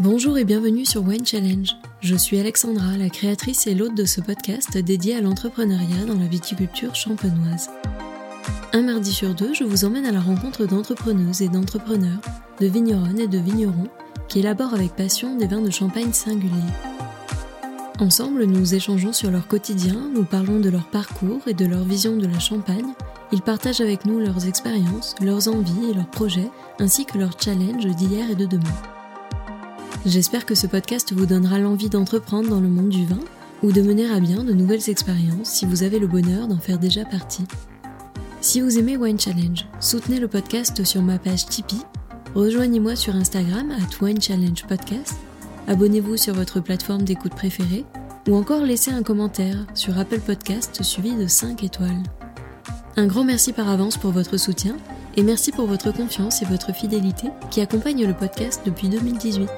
Bonjour et bienvenue sur Wine Challenge. Je suis Alexandra, la créatrice et l'hôte de ce podcast dédié à l'entrepreneuriat dans la viticulture champenoise. Un mardi sur deux, je vous emmène à la rencontre d'entrepreneuses et d'entrepreneurs, de vigneronnes et de vignerons qui élaborent avec passion des vins de champagne singuliers. Ensemble, nous échangeons sur leur quotidien, nous parlons de leur parcours et de leur vision de la Champagne. Ils partagent avec nous leurs expériences, leurs envies et leurs projets, ainsi que leurs challenges d'hier et de demain. J'espère que ce podcast vous donnera l'envie d'entreprendre dans le monde du vin ou de mener à bien de nouvelles expériences si vous avez le bonheur d'en faire déjà partie. Si vous aimez Wine Challenge, soutenez le podcast sur ma page Tipeee, rejoignez-moi sur Instagram à Wine Challenge Podcast, abonnez-vous sur votre plateforme d'écoute préférée ou encore laissez un commentaire sur Apple Podcast suivi de 5 étoiles. Un grand merci par avance pour votre soutien et merci pour votre confiance et votre fidélité qui accompagnent le podcast depuis 2018.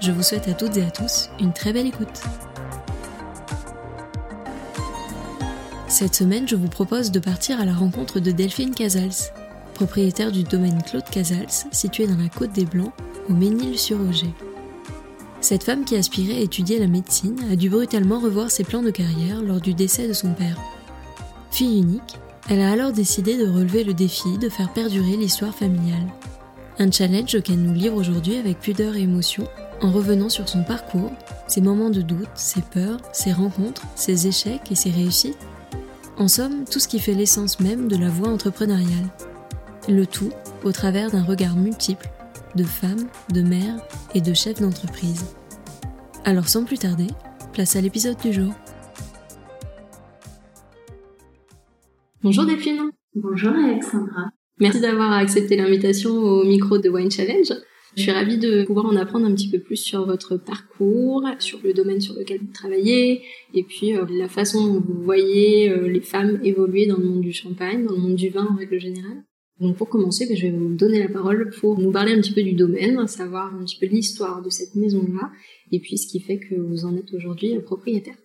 Je vous souhaite à toutes et à tous une très belle écoute. Cette semaine, je vous propose de partir à la rencontre de Delphine Casals, propriétaire du domaine Claude Casals, situé dans la Côte des Blancs, au Ménil-sur-Auger. Cette femme qui aspirait à étudier la médecine a dû brutalement revoir ses plans de carrière lors du décès de son père. Fille unique, elle a alors décidé de relever le défi de faire perdurer l'histoire familiale. Un challenge qu'elle nous livre aujourd'hui avec pudeur et émotion en revenant sur son parcours, ses moments de doute, ses peurs, ses rencontres, ses échecs et ses réussites. En somme, tout ce qui fait l'essence même de la voie entrepreneuriale. Le tout au travers d'un regard multiple de femmes, de mères et de chefs d'entreprise. Alors sans plus tarder, place à l'épisode du jour. Bonjour Delphine. Bonjour Alexandra. Merci d'avoir accepté l'invitation au micro de Wine Challenge. Je suis ravie de pouvoir en apprendre un petit peu plus sur votre parcours, sur le domaine sur lequel vous travaillez, et puis euh, la façon dont vous voyez euh, les femmes évoluer dans le monde du champagne, dans le monde du vin en règle générale. Donc pour commencer, ben, je vais vous donner la parole pour nous parler un petit peu du domaine, savoir un petit peu l'histoire de cette maison-là, et puis ce qui fait que vous en êtes aujourd'hui propriétaire.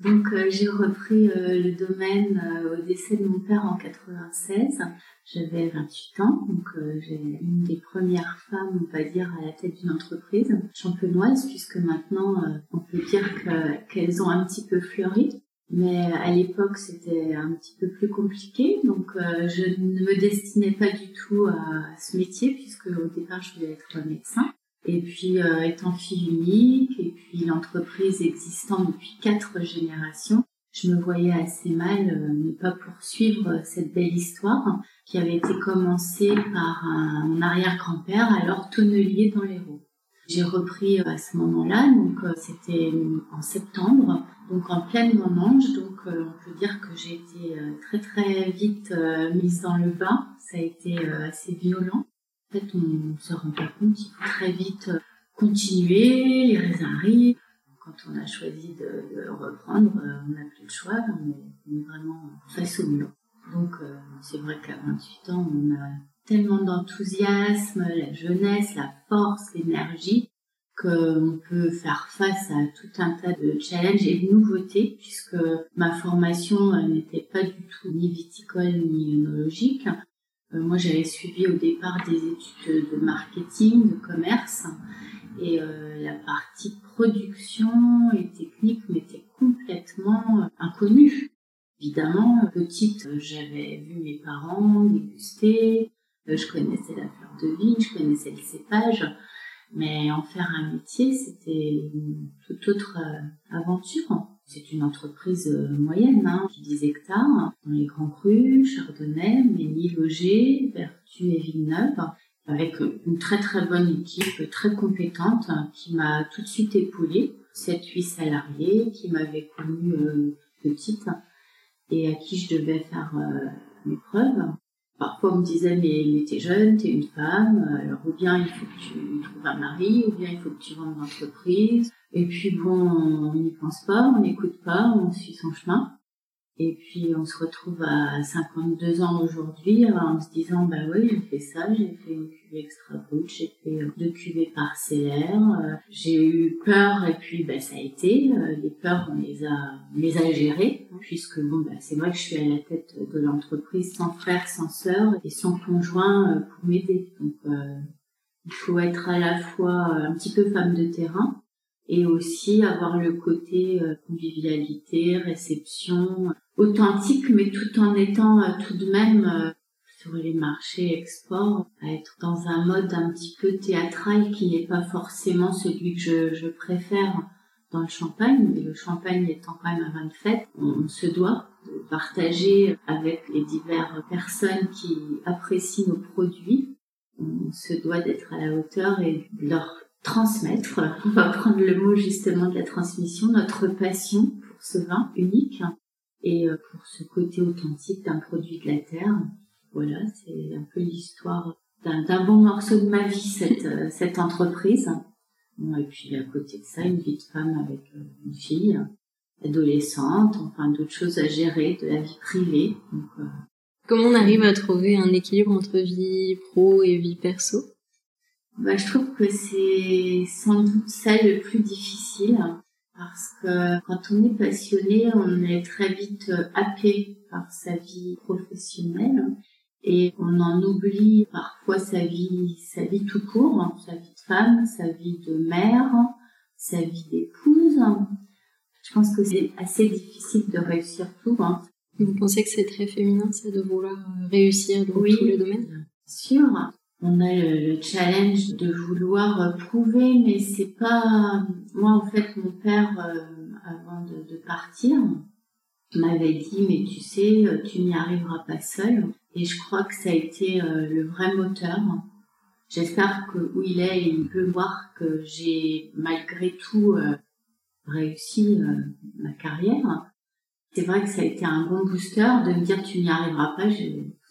Donc euh, j'ai repris le domaine au décès de mon père en 96. J'avais 28 ans, donc j'ai une des premières femmes, on va dire, à la tête d'une entreprise champenoise, puisque maintenant on peut dire qu'elles ont un petit peu fleuri. Mais à l'époque, c'était un petit peu plus compliqué, donc je ne me destinais pas du tout à, à ce métier, puisque au départ, je voulais être médecin. Et puis, euh, étant fille unique, et puis l'entreprise existant depuis quatre générations, je me voyais assez mal euh, ne pas poursuivre cette belle histoire qui avait été commencée par mon arrière-grand-père, alors tonnelier dans l'Hérault. J'ai repris euh, à ce moment-là, donc c'était en septembre, donc en pleine vendange, donc on peut dire que j'ai été très très vite mise dans le bain, ça a été assez violent. En fait, on se rend pas compte qu'il faut très vite euh, continuer, les raisins arrivent. On a choisi de, reprendre, euh, on n'a plus le choix, on est, vraiment face au mur. Donc, euh, c'est vrai qu'à 28 ans, on a tellement d'enthousiasme, la jeunesse, la force, l'énergie, qu'on peut faire face à tout un tas de challenges et de nouveautés, puisque ma formation n'était pas du tout ni viticole ni œnologique. Euh, moi, j'avais suivi au départ des études de marketing, de commerce, et euh, la partie production et technique m'était complètement euh, inconnue. Évidemment, petite, j'avais vu mes parents déguster, je connaissais la fleur de vigne, je connaissais le cépage, mais en faire un métier, c'était une toute autre aventure. C'est une entreprise euh, moyenne, hein, 10 hectares, dans les grands crus, Chardonnay, Ménil-Loger, Vertu et Villeneuve, avec une très très bonne équipe, très compétente, qui m'a tout de suite épaulée. 7-8 salariés qui m'avaient connue euh, petite et à qui je devais faire euh, mes preuves. Parfois, on me disait, mais, mais t'es jeune, t'es une femme, alors ou bien il faut que tu trouves un mari, ou bien il faut que tu vendes l'entreprise, et puis bon, on n'y pense pas, on n'écoute pas, on suit son chemin. Et puis on se retrouve à 52 ans aujourd'hui en se disant bah oui j'ai fait ça, j'ai fait une cuvée extra brute, j'ai fait euh, deux cuvées parcellaires, euh, j'ai eu peur et puis bah, ça a été, euh, les peurs on les a on les a gérées puisque bon bah, c'est vrai que je suis à la tête de l'entreprise sans frère, sans sœur et sans conjoint pour m'aider. Donc il faut être à la fois un petit peu femme de terrain et aussi avoir le côté convivialité, réception, authentique, mais tout en étant tout de même sur les marchés export, à être dans un mode un petit peu théâtral qui n'est pas forcément celui que je, je, préfère dans le champagne, mais le champagne étant quand même un vin de fête, on, se doit de partager avec les diverses personnes qui apprécient nos produits. On se doit d'être à la hauteur et de leur transmettre, on va prendre le mot justement de la transmission, notre passion pour ce vin unique et euh, pour ce côté authentique d'un produit de la terre voilà, c'est un peu l'histoire d'un bon morceau de ma vie, cette, euh, cette entreprise. et puis à côté de ça, une vie de femme avec euh, une fille adolescente, enfin d'autres choses à gérer, de la vie privée. Comment on arrive à trouver un équilibre entre vie pro et vie perso? Bah, Je trouve que c'est sans doute ça le plus difficile parce que quand on est passionné, on est très vite happé par sa vie professionnelle et on en oublie parfois sa vie, sa vie tout court, sa vie de femme, sa vie de mère, sa vie d'épouse. Je pense que c'est assez difficile de réussir tout. Hein. Vous pensez que c'est très féminin, ça, de vouloir euh, réussir dans tous les domaines? Sûr. On a le, challenge de vouloir prouver, mais c'est pas. Moi, en fait, mon père, euh, avant de, de partir, m'avait dit, mais tu sais, tu n'y arriveras pas seul. Et je crois que ça a été euh, le vrai moteur. J'espère que où il est, il peut voir que j'ai malgré tout euh, réussi euh, ma carrière. C'est vrai que ça a été un bon booster de me dire tu n'y arriveras pas. Je,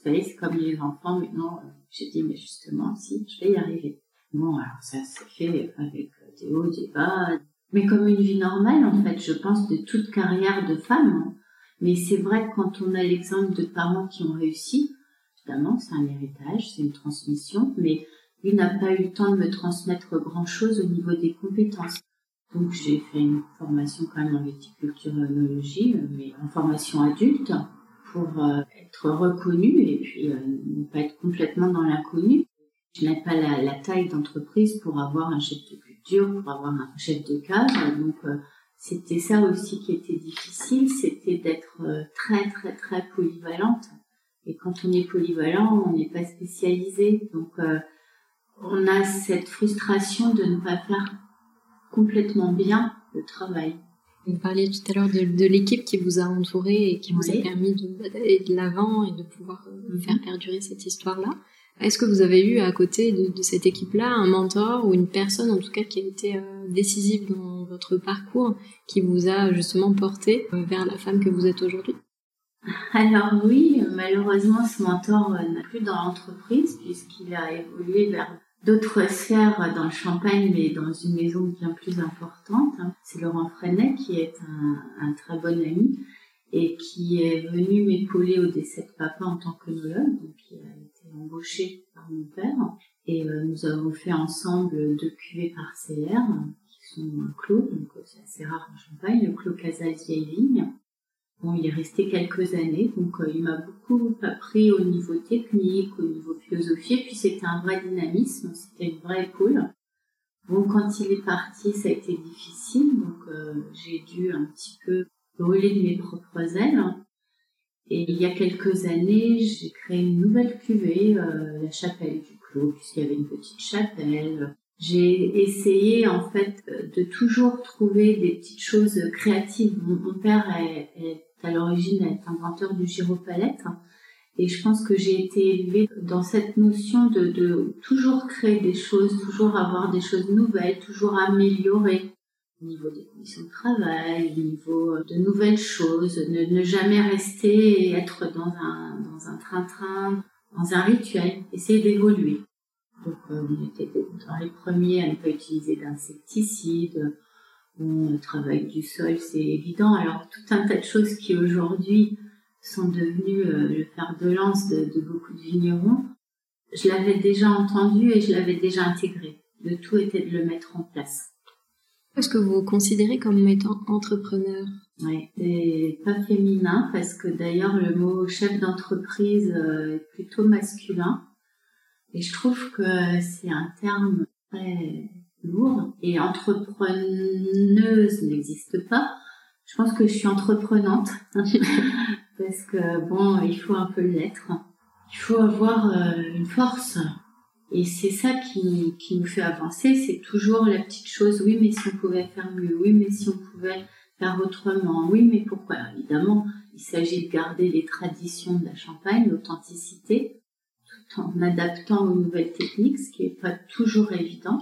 c'est comme les enfants. Maintenant, j'ai dit mais justement, si, je vais y arriver. Bon, alors ça s'est fait avec des hauts, des bas, mais comme une vie normale en fait. Je pense de toute carrière de femme. Mais c'est vrai que quand on a l'exemple de parents qui ont réussi, évidemment, c'est un héritage, c'est une transmission, mais lui n'a pas eu le temps de me transmettre grand-chose au niveau des compétences. Donc j'ai fait une formation quand même en viticulture et œnologie, mais en formation adulte, pour euh, être reconnue et puis euh, ne pas être complètement dans l'inconnu. Je n'ai pas la, taille d'entreprise pour avoir un chef de culture, pour avoir un chef de cadre, donc euh, c'était ça aussi qui était difficile, c'était d'être très très très polyvalente et quand on est polyvalent, on n'est pas spécialisé. Donc, on a cette frustration de ne pas faire complètement bien le travail. Vous parliez tout à l'heure de, l'équipe qui vous a entouré et qui vous a permis d'aller de l'avant et de pouvoir euh, mhm. faire perdurer cette histoire-là. Est-ce que vous avez eu à côté de, cette équipe-là un mentor ou une personne en tout cas qui a été euh, décisive dans votre parcours, qui vous a justement porté vers la femme que vous êtes aujourd'hui? Alors oui, malheureusement, ce mentor euh, n'a plus dans l'entreprise puisqu'il a évolué vers d'autres sphères dans le Champagne, mais dans une maison bien plus importante. C'est Laurent Freinet qui est un, très bon ami et qui est venu m'épauler au décès de papa en tant qu'œnologue, donc il a été embauché par mon père. Et euh, nous avons fait ensemble deux cuvées parcellaires qui sont un clos, donc c'est assez rare en Champagne, le clos Casals Vieille Vigne Bon, il est resté quelques années, donc euh, il m'a beaucoup appris au niveau technique, au niveau philosophie, et puis c'était un vrai dynamisme, c'était une vraie épaule. Bon, quand il est parti, ça a été difficile, donc euh, j'ai dû un petit peu brûler de mes propres ailes. Et il y a quelques années, j'ai créé une nouvelle cuvée, euh, la chapelle du Clos, puisqu'il y avait une petite chapelle. J'ai essayé en fait de toujours trouver des petites choses créatives. Mon, père est à l'origine est inventeur du gyropalette. Et je pense que j'ai été élevée dans cette notion de, de, toujours créer des choses, toujours avoir des choses nouvelles, toujours améliorer au niveau des conditions de travail, au niveau de nouvelles choses, ne, ne jamais rester et être dans un dans un train-train, dans un rituel, essayer d'évoluer. Donc euh, on était dans les premiers à ne pas utiliser d'insecticides, le travail du sol, c'est évident. Alors, tout un tas de choses qui aujourd'hui sont devenues euh, le fer de lance de, beaucoup de vignerons, je l'avais déjà entendu et je l'avais déjà intégré. Le tout était de le mettre en place. Est-ce que vous vous considérez comme étant entrepreneur? Oui, c'est pas féminin parce que d'ailleurs le mot chef d'entreprise euh, est plutôt masculin. Et je trouve que c'est un terme très lourd et entrepreneuse n'existe pas. Je pense que je suis entreprenante parce que bon, il faut un peu l'être. Il faut avoir euh, une force et c'est ça qui, qui nous fait avancer. C'est toujours la petite chose. Oui, mais si on pouvait faire mieux. Oui, mais si on pouvait faire autrement. Oui, mais pourquoi? Évidemment, il s'agit de garder les traditions de la Champagne, l'authenticité, tout en adaptant aux nouvelles techniques, ce qui n'est pas toujours évident.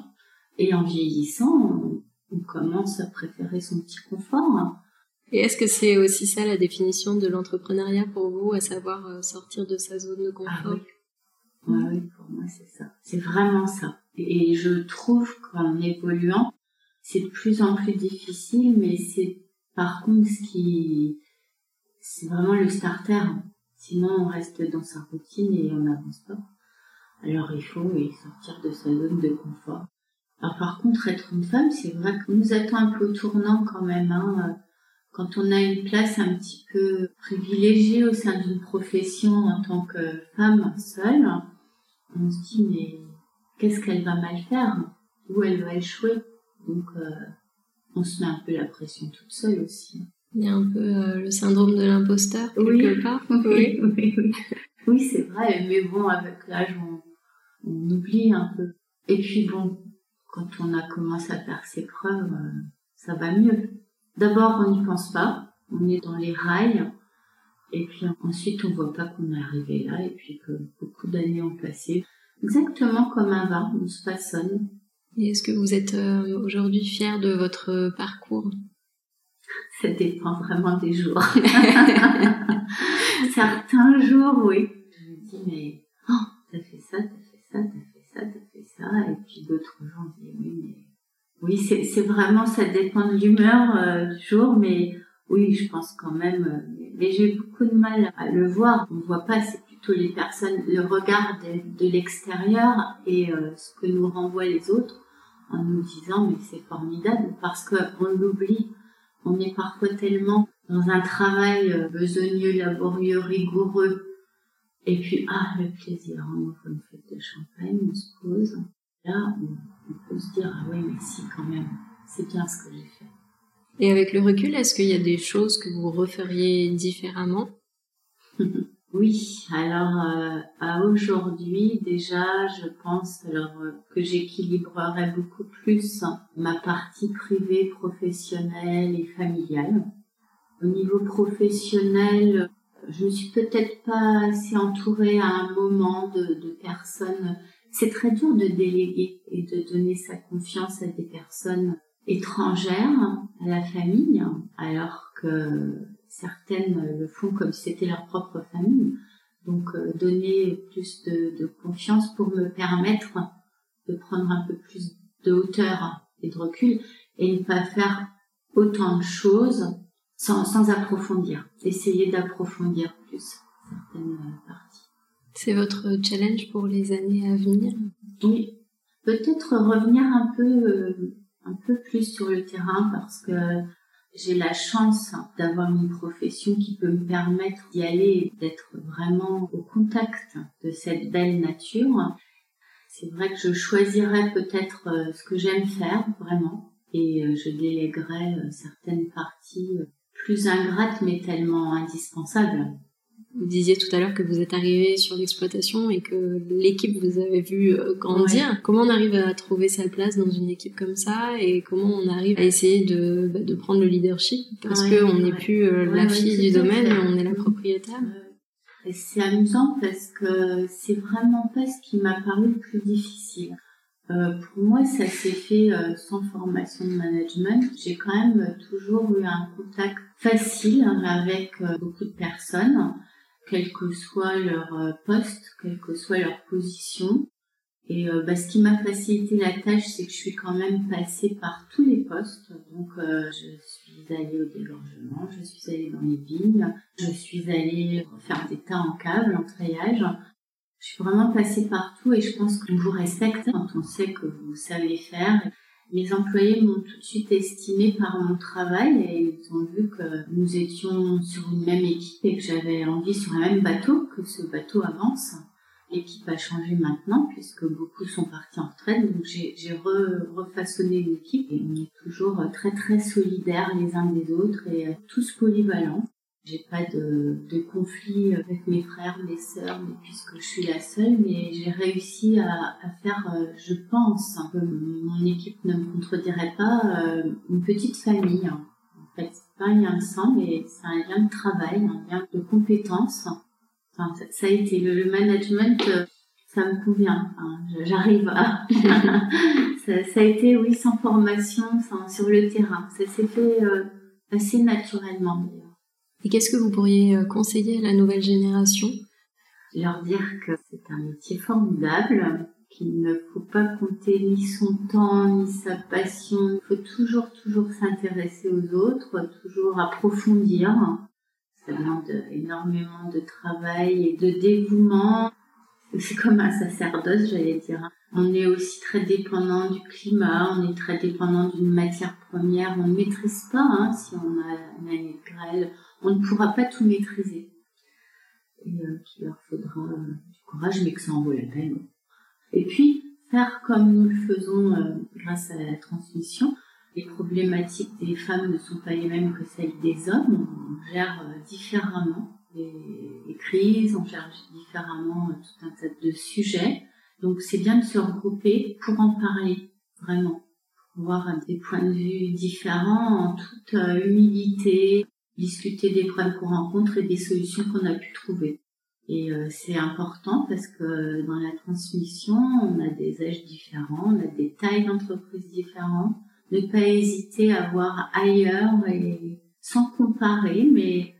Et en vieillissant, on, commence à préférer son petit confort. Et est-ce que c'est aussi ça la définition de l'entrepreneuriat pour vous, à savoir euh, sortir de sa zone de confort? ah oui. oui, pour moi c'est ça. C'est vraiment ça. Et je trouve qu'en évoluant, c'est de plus en plus difficile, mais c'est par contre ce qui, c'est vraiment le starter. Sinon, on reste dans sa routine et on n'avance pas. Alors, il faut sortir de sa zone de confort. Alors, par contre, être une femme, c'est vrai qu'on nous attend un peu au tournant quand même. Hein. Quand on a une place un petit peu privilégiée au sein d'une profession en tant que femme seule, on se dit, mais qu'est-ce qu'elle va mal faire? Où elle va échouer? Donc, euh, on se met un peu la pression toute seule aussi. Il y a un peu euh, le syndrome de l'imposteur quelque part. Oui, oui, oui. oui c'est vrai, mais bon, avec l'âge, on, on, oublie un peu. Et puis bon, quand on a commencé à faire ses preuves, euh, ça va mieux. D'abord, on n'y pense pas, on est dans les rails, et puis ensuite, on voit pas qu'on est arrivé là, et puis que beaucoup d'années ont passé. Exactement comme un vin, on se façonne. Et est-ce que vous êtes euh, aujourd'hui fier de votre parcours? Ça dépend vraiment des jours. Certains jours, oui. Je me dis, mais oh, t'as fait ça, t'as fait ça, t'as fait ça, t'as fait Et puis d'autres on dit, oui, mais... Oui, c'est vraiment, ça dépend de l'humeur euh, du jour, mais oui, je pense quand même. Euh, mais j'ai beaucoup de mal à le voir. On voit pas, c'est plutôt les personnes, le regard de, l'extérieur et ce que nous renvoient les autres en nous disant mais c'est formidable parce qu'on l'oublie. On est parfois tellement dans un travail euh, besogneux, laborieux, rigoureux. Et puis, ah, le plaisir, on ouvre une fête de champagne, on se pose. Là, on, peut se dire, ah oui, mais si, quand même, c'est bien ce que j'ai fait. Et avec le recul, est-ce qu'il y a des choses que vous referiez différemment? Oui, alors euh, à aujourd'hui déjà, je pense alors euh, que j'équilibrerai beaucoup plus ma partie privée, professionnelle et familiale. Au niveau professionnel, je ne suis peut-être pas assez entourée à un moment de, de personnes. C'est très dur de déléguer et de donner sa confiance à des personnes étrangères à la famille, alors que certaines le font comme si c'était leur propre famille. Donc euh, donner plus de, confiance pour me permettre de prendre un peu plus de hauteur et de recul et ne pas faire autant de choses sans, sans approfondir. Essayer d'approfondir plus certaines parties. C'est votre challenge pour les années à venir? Oui. Peut-être revenir un peu, euh, un peu plus sur le terrain parce que j'ai la chance d'avoir une profession qui peut me permettre d'y aller et d'être vraiment au contact de cette belle nature. C'est vrai que je choisirais peut-être euh, ce que j'aime faire vraiment et euh, je délèguerais euh, certaines parties plus ingrates mais tellement indispensables. Vous disiez tout à l'heure que vous êtes arrivé sur l'exploitation et que l'équipe vous avez vu euh, grandir. Comment on arrive à trouver sa place dans une équipe comme ça et comment on arrive à essayer de, bah, de prendre le leadership? Parce que qu'on n'est plus euh, la fille du domaine, on est la propriétaire. C'est amusant parce que c'est vraiment pas ce qui m'a paru le plus difficile. Euh, pour moi, ça s'est fait euh, sans formation de management. J'ai quand même toujours eu un contact facile avec euh, beaucoup de personnes quel que soit leur euh, poste, quelle que soit leur position. Et euh, bah, ce qui m'a facilité la tâche, c'est que je suis quand même passée par tous les postes. Donc, euh, je suis allée au dégorgement, je suis allée dans les vignes, je suis allée faire des tas en câble, en treillage. Je suis vraiment passée partout et je pense qu'on vous respecte quand on sait que vous savez faire mes employés m'ont tout de suite estimé par mon travail et ils ont vu que nous étions sur une même équipe et que j'avais envie sur un même bateau, que ce bateau avance. L'équipe a changé maintenant puisque beaucoup sont partis en retraite, donc j'ai refaçonné l'équipe et on est toujours très très solidaires les uns des autres et tous polyvalents. J'ai pas de, de conflit avec mes frères, mes sœurs, puisque je suis la seule, mais j'ai réussi à, à, faire, euh, je pense, que mon équipe ne me contredirait pas, euh, une petite famille. En fait, c'est pas un lien de sang, mais c'est un lien de travail, un lien de compétences. Enfin, ça, a été le, management, euh, ça me convient. J'arrive à. ça, ça, a été, oui, sans formation, sans, sur le terrain. Ça s'est fait assez naturellement et qu'est-ce que vous pourriez euh, conseiller à la nouvelle génération? Leur dire que c'est un métier formidable, qu'il ne faut pas compter ni son temps, ni sa passion. Il faut toujours, toujours s'intéresser aux autres, toujours approfondir. Ça demande énormément de travail et de dévouement. C'est comme un sacerdoce, j'allais dire. On est aussi très dépendant du climat, on est très dépendant d'une matière première. On ne maîtrise pas hein, si on a une année de grêle on ne pourra pas tout maîtriser. Et euh, qu'il leur faudra euh, du courage, mais que ça en vaut la peine. Et puis, faire comme nous le faisons euh, grâce à la transmission. Les problématiques des femmes ne sont pas les mêmes que celles des hommes. On gère différemment les, crises, on gère différemment tout un tas de sujets. Donc c'est bien de se regrouper pour en parler, vraiment. Voir des points de vue différents en toute humilité, discuter des problèmes qu'on rencontre et des solutions qu'on a pu trouver. Et euh, c'est important parce que dans la transmission, on a des âges différents, on a des tailles d'entreprise différentes. Ne pas hésiter à voir ailleurs et sans comparer, mais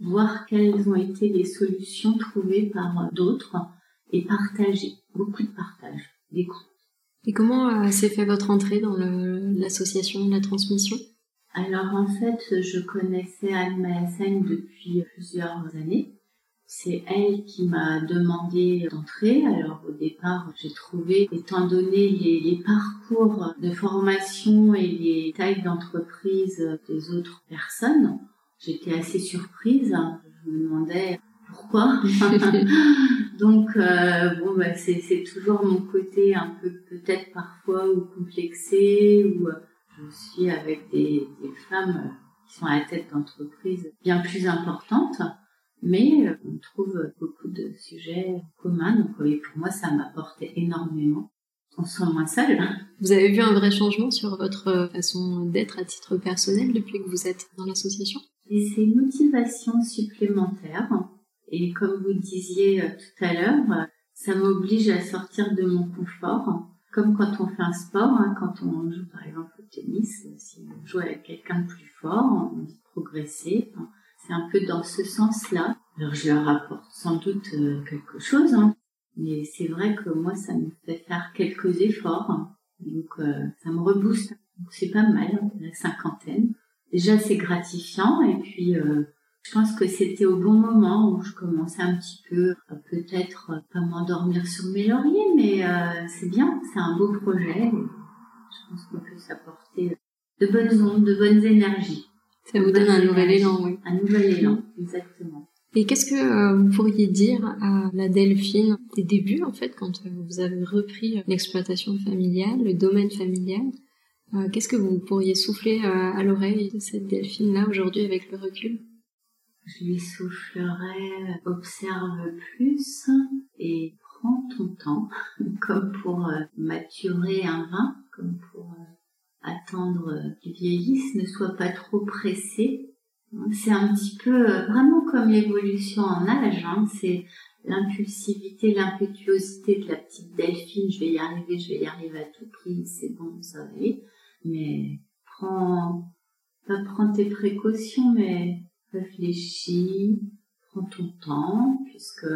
voir quelles ont été les solutions trouvées par d'autres et partager. Beaucoup de partage, d'écoute. Et comment euh, s'est fait votre entrée dans l'association de la transmission? Alors en fait, je connaissais Anne Malassaigne depuis plusieurs années. C'est elle qui m'a demandé d'entrer. Alors au départ, j'ai trouvé, étant donné les, parcours de formation et les tailles d'entreprise des autres personnes, j'étais assez surprise. Je me demandais pourquoi. Donc euh, bon, bah, c'est toujours mon côté un peu peut-être parfois ou complexé ou je suis avec des, femmes qui sont à la tête d'entreprises bien plus importantes, mais on trouve beaucoup de sujets communs. Donc oui, pour moi, ça m'apporte énormément. On se sent moins seul. Vous avez vu un vrai changement sur votre façon d'être à titre personnel depuis que vous êtes dans l'association? Et c'est une motivation supplémentaire. Et comme vous disiez tout à l'heure, ça m'oblige à sortir de mon confort comme quand on fait un sport, hein, quand on joue par exemple au tennis, si on joue avec quelqu'un de plus fort, on dit progresser. c'est un peu dans ce sens-là. Alors je leur apporte sans doute euh, quelque chose, hein, mais c'est vrai que moi ça me fait faire quelques efforts, hein. donc euh, ça me rebooste. c'est pas mal, la cinquantaine. Déjà c'est gratifiant et puis euh, je pense que c'était au bon moment où je commençais un petit peu, peut-être pas m'endormir sur mes lauriers, mais euh, c'est bien, c'est un beau projet. Je pense qu'on peut s'apporter de bonnes ondes, de bonnes énergies. Ça vous donne un nouvel élan, oui. Un nouvel élan, exactement. Et qu'est-ce que euh, vous pourriez dire à la Delphine des débuts, en fait, quand vous avez repris l'exploitation familiale, le domaine familial euh, Qu'est-ce que vous pourriez souffler à l'oreille de cette Delphine-là aujourd'hui avec le recul? Je lui soufflerai observe plus et prends ton temps, comme pour euh, maturer un vin, comme pour euh, attendre qu'il vieillisse, ne sois pas trop pressé. C'est un petit peu euh, vraiment comme l'évolution en âge, hein. c'est l'impulsivité, l'impétuosité de la petite Delphine, je vais y arriver, je vais y arriver à tout prix, c'est bon, ça va. Mais prends, pas prends tes précautions, mais réfléchis, prends ton temps, puisque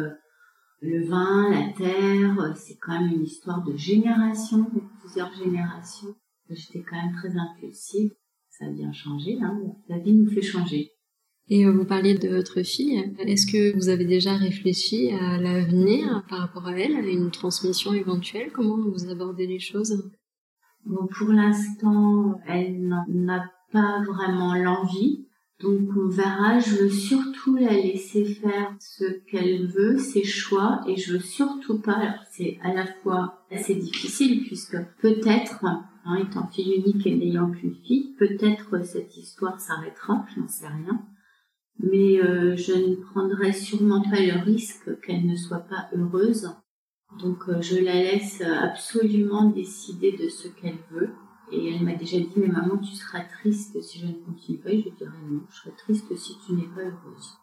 le vin, la terre, c'est quand même une histoire de génération, de plusieurs générations. J'étais quand même très impulsive. Ça a bien changé, hein. La vie nous fait changer. Et euh, vous parliez de votre fille. Est-ce que vous avez déjà réfléchi à l'avenir par rapport à elle, à une transmission éventuelle? Comment vous abordez les choses? Bon, pour l'instant, elle n'a pas vraiment l'envie Donc on verra, je veux surtout la laisser faire ce qu'elle veut, ses choix, et je veux surtout pas, alors c'est à la fois assez difficile puisque peut-être, hein, étant fille unique et n'ayant qu'une fille, peut-être cette histoire s'arrêtera, je n'en sais rien. Mais euh, je ne prendrai sûrement pas le risque qu'elle ne soit pas heureuse. Donc euh, je la laisse absolument décider de ce qu'elle veut. Et elle m'a déjà dit, mais maman, tu seras triste si je ne continue pas. Et je dirais non, je serai triste si tu n'es pas heureuse.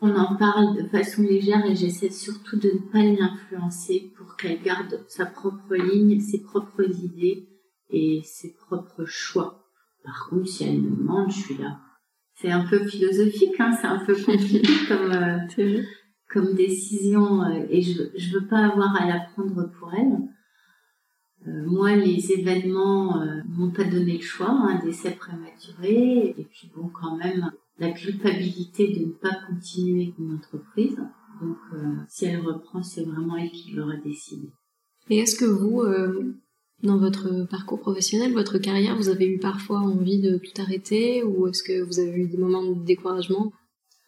On en parle de façon légère et j'essaie surtout de ne pas l'influencer pour qu'elle garde sa propre ligne, ses propres idées et ses propres choix. Par contre, si elle me demande, je suis là. C'est un peu philosophique, hein, c'est un peu compliqué comme, euh, comme décision euh, et je, je veux pas avoir à la prendre pour elle. Euh, moi, les événements euh, m'ont pas donné le choix, un hein, décès prématuré, et puis bon, quand même, la culpabilité de ne pas continuer une entreprise. Donc, euh, si elle reprend, c'est vraiment elle qui l'aura décidé. Et est-ce que vous, dans votre parcours professionnel, votre carrière, vous avez eu parfois envie de tout arrêter, ou est-ce que vous avez eu des moments de découragement?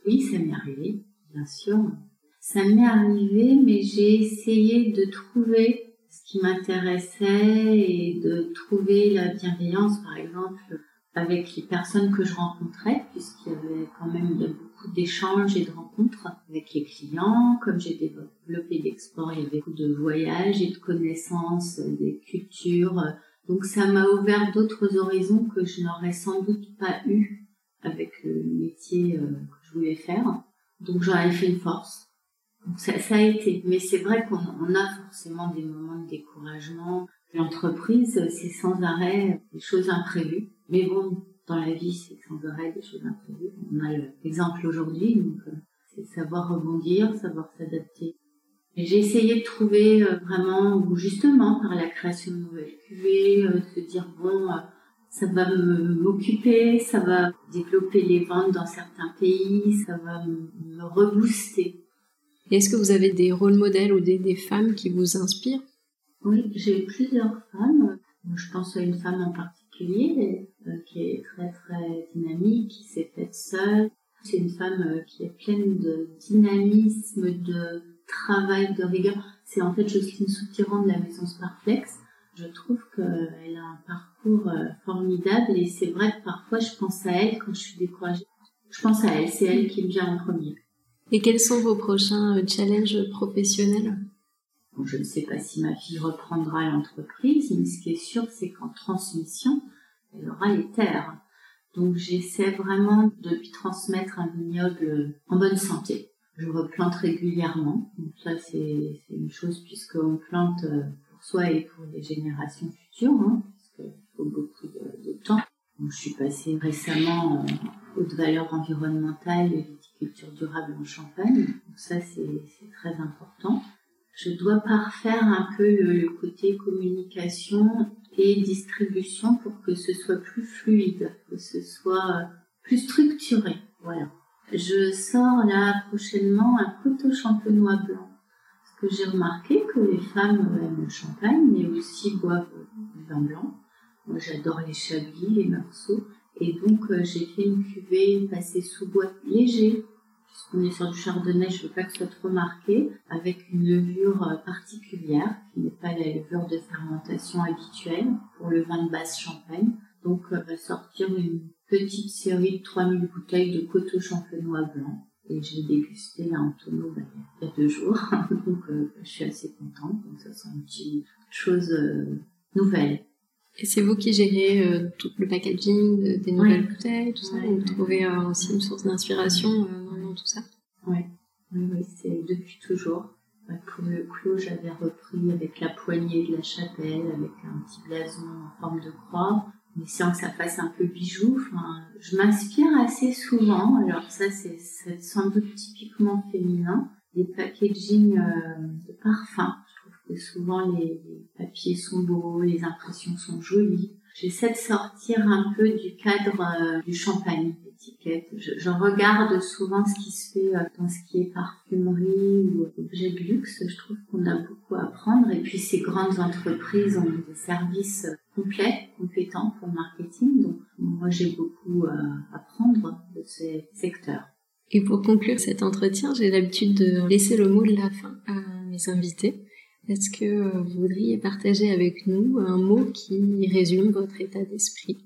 Oui, ça m'est arrivé, bien sûr. Ça m'est arrivé, mais j'ai essayé de trouver qui m'intéressait et de trouver la bienveillance, par exemple, avec les personnes que je rencontrais, puisqu'il y avait quand même beaucoup d'échanges et de rencontres avec les clients. Comme j'ai développé l'export, il y avait beaucoup de voyages et de connaissances des cultures. Donc ça m'a ouvert d'autres horizons que je n'aurais sans doute pas eu avec le métier euh, que je voulais faire. Donc j'en ai fait une force. Ça, a été, mais c'est vrai qu'on a forcément des moments de découragement. L'entreprise, c'est sans arrêt des choses imprévues. Mais bon, dans la vie, c'est sans arrêt des choses imprévues. On a l'exemple aujourd'hui, donc euh, c'est savoir rebondir, savoir s'adapter. J'ai essayé de trouver euh, vraiment, ou justement par la création de nouvelles cuvées, euh, se dire bon, ça va m'occuper, ça va développer les ventes dans certains pays, ça va me rebooster est-ce que vous avez des rôles modèles ou des, femmes qui vous inspirent? Oui, j'ai plusieurs femmes. Je pense à une femme en particulier euh, qui est très très dynamique, qui s'est faite seule. C'est une femme euh, qui est pleine de dynamisme, de travail, de rigueur. C'est en fait Jocelyne Soutirant de la maison Sparflex. Je trouve qu'elle a un parcours euh, formidable et c'est vrai que parfois je pense à elle quand je suis découragée. Je pense à elle, c'est elle qui me vient en premier. Et quels sont vos prochains euh, challenges professionnels? Je ne sais pas si ma fille reprendra l'entreprise, mais ce qui est sûr, c'est qu'en transmission, elle aura les terres. Donc j'essaie vraiment de lui transmettre un vignoble en bonne santé. Je replante régulièrement. Donc ça, c'est une chose puisqu'on plante euh, pour soi et pour les générations futures, hein, parce faut beaucoup de, temps. je suis passée récemment en haute valeur environnementale durable en Champagne. Donc ça, c'est très important. Je dois parfaire un peu le, côté communication et distribution pour que ce soit plus fluide, que ce soit plus structuré. Voilà. Je sors là prochainement un coteau champenois blanc. Parce que j'ai remarqué que les femmes aiment le champagne, mais aussi boivent du vin blanc. Moi, j'adore les chablis, les morceaux. Et donc, euh, j'ai fait une cuvée passée sous boîte léger on est sur du chardonnay, je veux pas que ce soit trop marqué, avec une levure euh, particulière, qui n'est pas la levure de fermentation habituelle pour le vin de basse champagne. Donc, on va sortir une petite série de 3000 bouteilles de coteau champenois blanc. Et j'ai dégusté là en tonneau bah, il y a deux jours. Donc, euh, je suis assez contente. Donc, ça, c'est une petite chose euh, nouvelle. Et c'est vous qui gérez tout le packaging des nouvelles bouteilles, tout ça Vous trouvez aussi une source d'inspiration tout ça Oui, oui, c'est depuis toujours. Pour le clos, j'avais repris avec la poignée de la chapelle, avec un petit blason en forme de croix, mais sans que ça fasse un peu bijou. Je m'inspire assez souvent. Alors ça, c'est sans doute typiquement féminin. Des packaging euh, de parfums. Je trouve que souvent les papiers sont beaux, les impressions sont jolies. J'essaie de sortir un peu du cadre euh, du champagne je, regarde souvent ce qui se fait euh, dans ce qui est parfumerie ou objet de luxe. Je trouve qu'on a beaucoup à apprendre. Et puis ces grandes entreprises ont des services complets, compétents pour le marketing. Donc moi j'ai beaucoup à apprendre de ces secteurs. Et pour conclure cet entretien, j'ai l'habitude de laisser le mot de la fin à mes invités. Est-ce que vous voudriez partager avec nous un mot qui résume votre état d'esprit?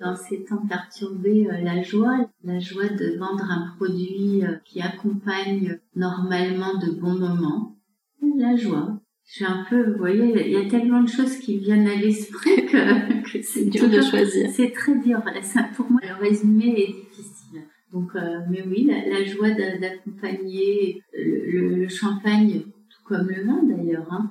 Dans ces temps perturbés, euh, la joie, la joie de vendre un produit euh, qui accompagne normalement de bons moments, la joie. Je suis un peu, vous voyez, il y a tellement de choses qui viennent à l'esprit que, c'est dur de choisir. C'est très dur. Ça, pour moi, le résumé est difficile. Donc, euh, mais oui, la, joie d'accompagner le, le, champagne, tout comme le vin d'ailleurs, hein,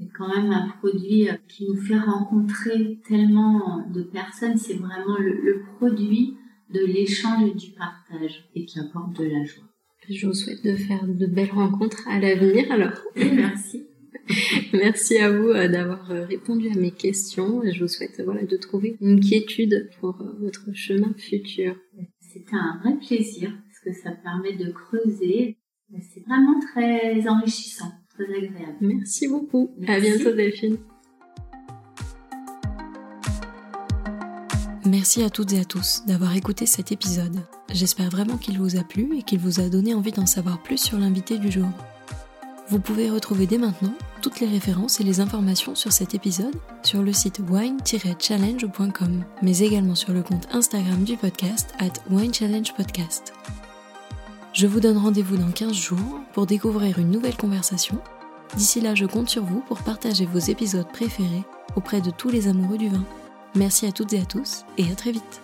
est quand même un produit qui nous fait rencontrer tellement de personnes. C'est vraiment le, produit de l'échange et du partage et qui apporte de la joie. Je vous souhaite de faire de belles rencontres à l'avenir alors. merci. Merci à vous euh, d'avoir euh, répondu à mes questions je vous souhaite voilà, de trouver une quiétude pour euh, votre chemin futur. C'était un vrai plaisir parce que ça permet de creuser. C'est vraiment très enrichissant. Merci beaucoup. À bientôt Delphine. Merci à toutes et à tous d'avoir écouté cet épisode. J'espère vraiment qu'il vous a plu et qu'il vous a donné envie d'en savoir plus sur l'invité du jour. Vous pouvez retrouver dès maintenant toutes les références et les informations sur cet épisode sur le site wine-challenge.com, mais également sur le compte Instagram du podcast at winechallengepodcast. Je vous donne rendez-vous dans 15 jours pour découvrir une nouvelle conversation. D'ici là, je compte sur vous pour partager vos épisodes préférés auprès de tous les amoureux du vin. Merci à toutes et à tous et à très vite.